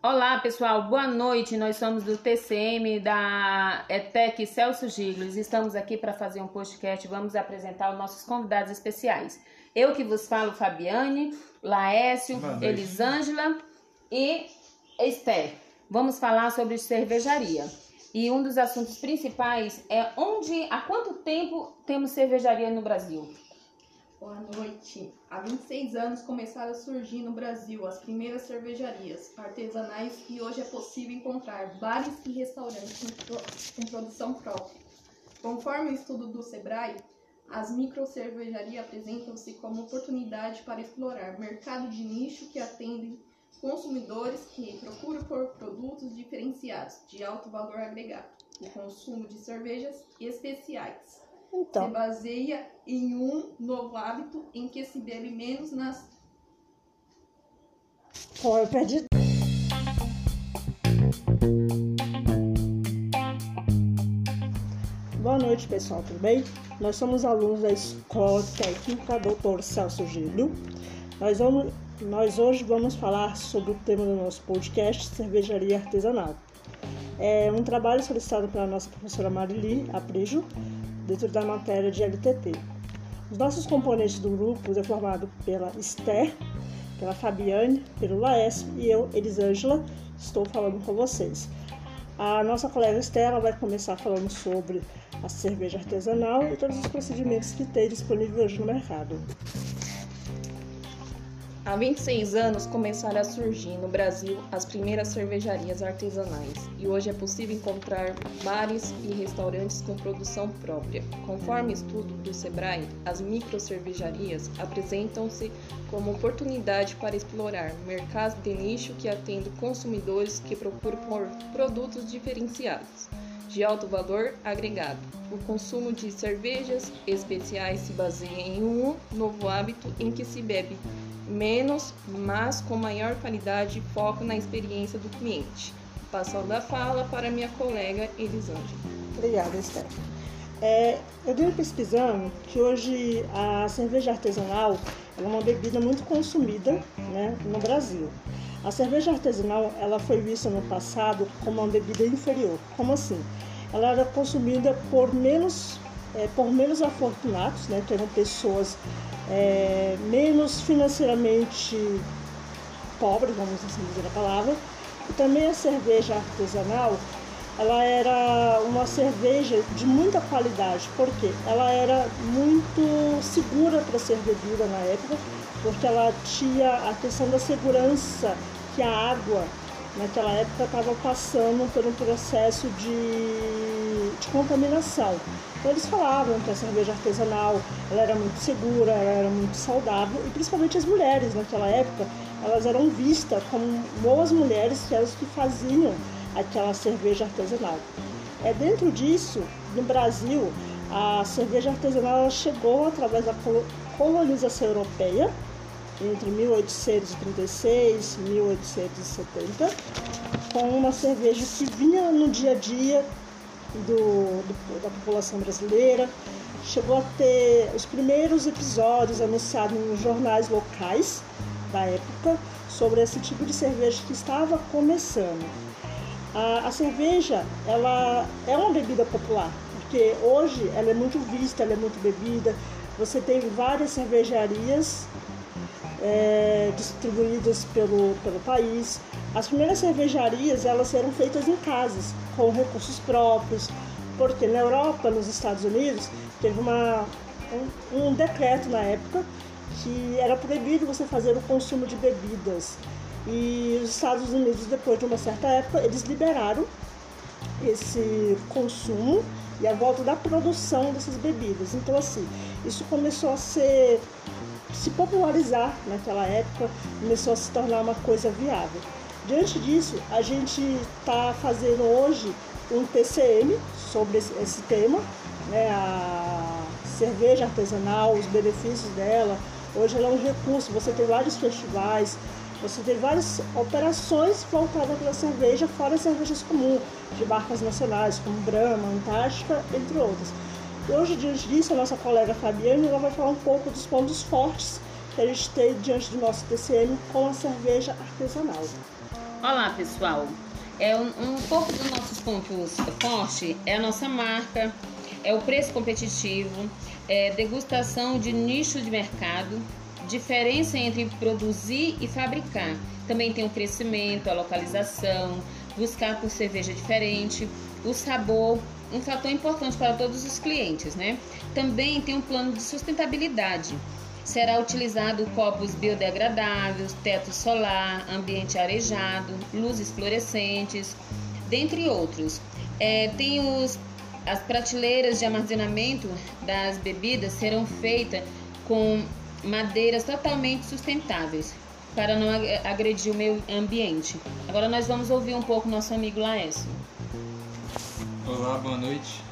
Olá pessoal, boa noite. Nós somos do TCM da ETEC Celso Giglos. Estamos aqui para fazer um podcast. Vamos apresentar os nossos convidados especiais. Eu que vos falo, Fabiane, Laécio, Elisângela e Esther. Vamos falar sobre cervejaria. E um dos assuntos principais é onde, há quanto tempo temos cervejaria no Brasil? Boa noite. Há 26 anos começaram a surgir no Brasil as primeiras cervejarias artesanais e hoje é possível encontrar bares e restaurantes com produção própria. Conforme o estudo do Sebrae, as microcervejarias apresentam-se como oportunidade para explorar mercado de nicho que atendem consumidores que procuram por produtos diferenciados de alto valor agregado, o consumo de cervejas especiais Então, se baseia em um novo hábito em que se bebe menos nas pô, eu perdi. Boa noite, pessoal, tudo bem? Nós somos alunos da Escola Técnica Dr. Celso Gílio. Nós, vamos, nós hoje vamos falar sobre o tema do nosso podcast, cervejaria artesanal. É um trabalho solicitado pela nossa professora Marili Aprijo, dentro da matéria de LTT. Os nossos componentes do grupo é formado pela Esther, pela Fabiane, pelo Laércio e eu, Elisângela, estou falando com vocês. A nossa colega Estela vai começar falando sobre a cerveja artesanal e todos os procedimentos que tem disponível hoje no mercado. Há 26 anos começaram a surgir no Brasil as primeiras cervejarias artesanais e hoje é possível encontrar bares e restaurantes com produção própria. Conforme estudo do Sebrae, as microcervejarias apresentam-se como oportunidade para explorar mercados de nicho que atendem consumidores que procuram por produtos diferenciados de alto valor agregado. O consumo de cervejas especiais se baseia em um novo hábito em que se bebe menos, mas com maior qualidade e foco na experiência do cliente. Passando a fala para minha colega Elisângela. Obrigada, Esther. É, eu dei pesquisando que hoje a cerveja artesanal é uma bebida muito consumida né, no Brasil. A cerveja artesanal ela foi vista no passado como uma bebida inferior. Como assim? Ela era consumida por menos, é, por menos afortunados, né, que eram pessoas é, menos financeiramente pobres, vamos assim dizer a palavra. E também a cerveja artesanal, ela era uma cerveja de muita qualidade, porque ela era muito segura para ser bebida na época, porque ela tinha a questão da segurança que a água naquela época estava passando por um processo de, de contaminação. Então eles falavam que a cerveja artesanal ela era muito segura, ela era muito saudável e principalmente as mulheres naquela época elas eram vistas como boas mulheres que eram as que faziam aquela cerveja artesanal. É dentro disso, no Brasil, a cerveja artesanal chegou através da colonização europeia entre 1836 e 1870 com uma cerveja que vinha no dia a dia do, do, da população brasileira. Chegou a ter os primeiros episódios anunciados nos jornais locais da época sobre esse tipo de cerveja que estava começando. A, a cerveja ela é uma bebida popular, porque hoje ela é muito vista, ela é muito bebida. Você tem várias cervejarias é, distribuídas pelo, pelo país. As primeiras cervejarias elas eram feitas em casas, com recursos próprios, porque na Europa, nos Estados Unidos, teve uma, um, um decreto na época que era proibido você fazer o consumo de bebidas. E os Estados Unidos, depois de uma certa época, eles liberaram esse consumo e a volta da produção dessas bebidas. Então, assim, isso começou a ser se popularizar naquela época, começou a se tornar uma coisa viável. Diante disso, a gente está fazendo hoje um TCM sobre esse, tema, né, a cerveja artesanal, os benefícios dela. Hoje ela é um recurso, você tem vários festivais, você tem várias operações voltadas para a cerveja, fora as cervejas comuns, de marcas nacionais, como Brahma, Antártica, entre outras. Hoje, diante disso, a nossa colega Fabiane ela vai falar um pouco dos pontos fortes que a gente tem diante do nosso TCM com a cerveja artesanal. Olá, pessoal. É um, um pouco dos nossos pontos fortes é a nossa marca, é o preço competitivo, é degustação de nicho de mercado, diferença entre produzir e fabricar. Também tem o crescimento, a localização, buscar por cerveja diferente, o sabor, um fator importante para todos os clientes, né? Também tem um plano de sustentabilidade Será utilizado copos biodegradáveis, teto solar, ambiente arejado, luzes fluorescentes, dentre outros. É, tem os, as prateleiras de armazenamento das bebidas serão feitas com madeiras totalmente sustentáveis para não agredir o meio ambiente. Agora nós vamos ouvir um pouco nosso amigo Laércio. Olá, boa noite.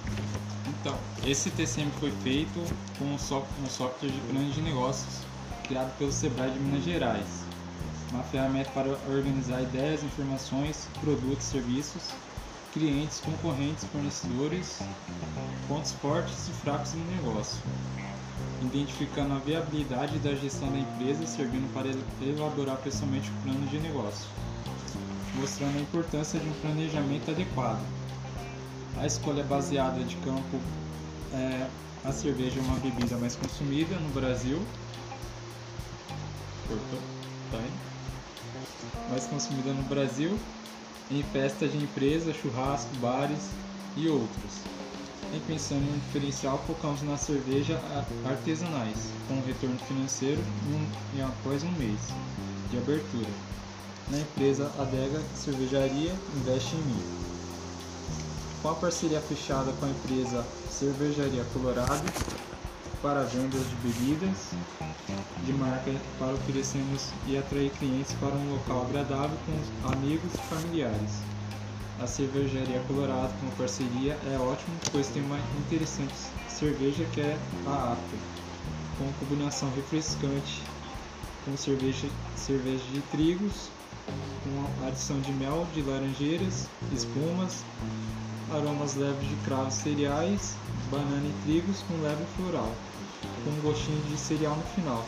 Então, esse TCM foi feito com um software de plano de negócios criado pelo Sebrae de Minas Gerais, uma ferramenta para organizar ideias, informações, produtos, serviços, clientes, concorrentes, fornecedores, pontos fortes e fracos no negócio, identificando a viabilidade da gestão da empresa, servindo para elaborar pessoalmente o plano de negócio, mostrando a importância de um planejamento adequado a escolha baseada de campo é a cerveja é uma bebida mais consumida no Brasil. Cortou? Tá aí. Mais consumida no Brasil em festas de empresa, churrasco, bares e outros. Em pensando em um diferencial, focamos na cerveja artesanais, com retorno financeiro em, em após um mês de abertura. Na empresa Adega Cervejaria investe em mim com a parceria fechada com a empresa Cervejaria Colorado para vendas de bebidas de marca para oferecermos e atrair clientes para um local agradável com amigos e familiares. A Cervejaria Colorado com parceria é ótimo, pois tem uma interessante cerveja que é a After, com combinação refrescante com cerveja, cerveja de trigos, com adição de mel, de laranjeiras, espumas, aromas leves de cravos cereais, banana e trigos com leve floral, com um gostinho de cereal no final.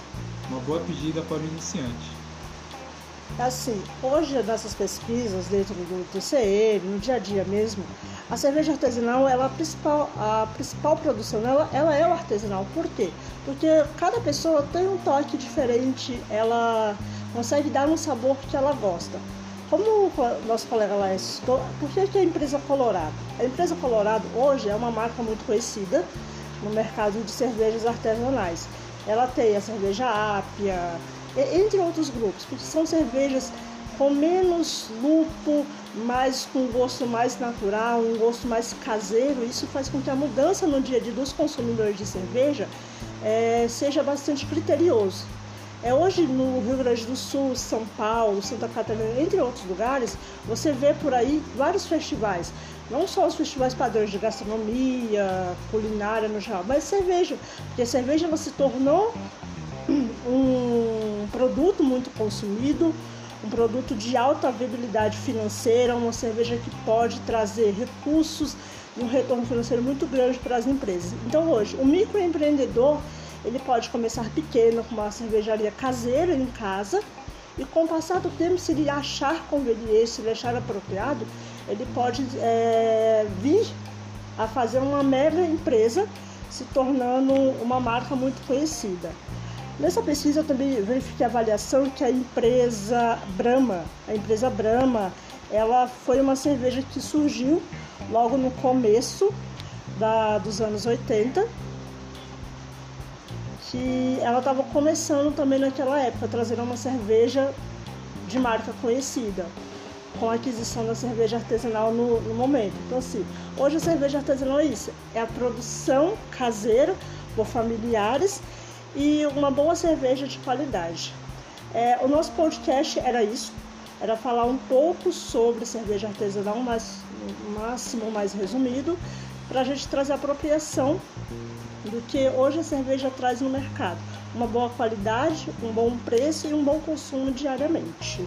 Uma boa pedida para o iniciante. Assim, hoje nessas pesquisas dentro do TCM, no dia a dia mesmo, a cerveja artesanal, ela a principal, a principal produção ela, ela é o artesanal. Por quê? Porque cada pessoa tem um toque diferente, ela consegue dar um sabor que ela gosta. Como o nosso colega lá citou, por que, que a empresa Colorado? A empresa Colorado hoje é uma marca muito conhecida no mercado de cervejas artesanais. Ela tem a cerveja Ápia, entre outros grupos, porque são cervejas com menos lupo, mais com gosto mais natural, um gosto mais caseiro. Isso faz com que a mudança no dia a dia dos consumidores de cerveja é, seja bastante criterioso. É, hoje no Rio Grande do Sul, São Paulo, Santa Catarina, entre outros lugares, você vê por aí vários festivais. Não só os festivais padrões de gastronomia, culinária no geral, mas cerveja. Porque a cerveja ela se tornou um produto muito consumido, um produto de alta viabilidade financeira, uma cerveja que pode trazer recursos e um retorno financeiro muito grande para as empresas. Então hoje, o microempreendedor ele pode começar pequeno com uma cervejaria caseira em casa e com o passar do tempo, se ele achar conveniente, se ele achar apropriado, ele pode é, vir a fazer uma mega empresa, se tornando uma marca muito conhecida. Nessa pesquisa eu também verifiquei a avaliação que a empresa Brahma, a empresa Brahma, ela foi uma cerveja que surgiu logo no começo da, dos anos 80 que ela estava começando também naquela época, trazendo uma cerveja de marca conhecida, com a aquisição da cerveja artesanal no, no momento. Então, assim, hoje a cerveja artesanal é isso: é a produção caseira por familiares e uma boa cerveja de qualidade. É, o nosso podcast era isso, era falar um pouco sobre cerveja artesanal, mas máximo mais resumido, para a gente trazer apropriação do que hoje a cerveja traz no mercado. Uma boa qualidade, um bom preço e um bom consumo diariamente.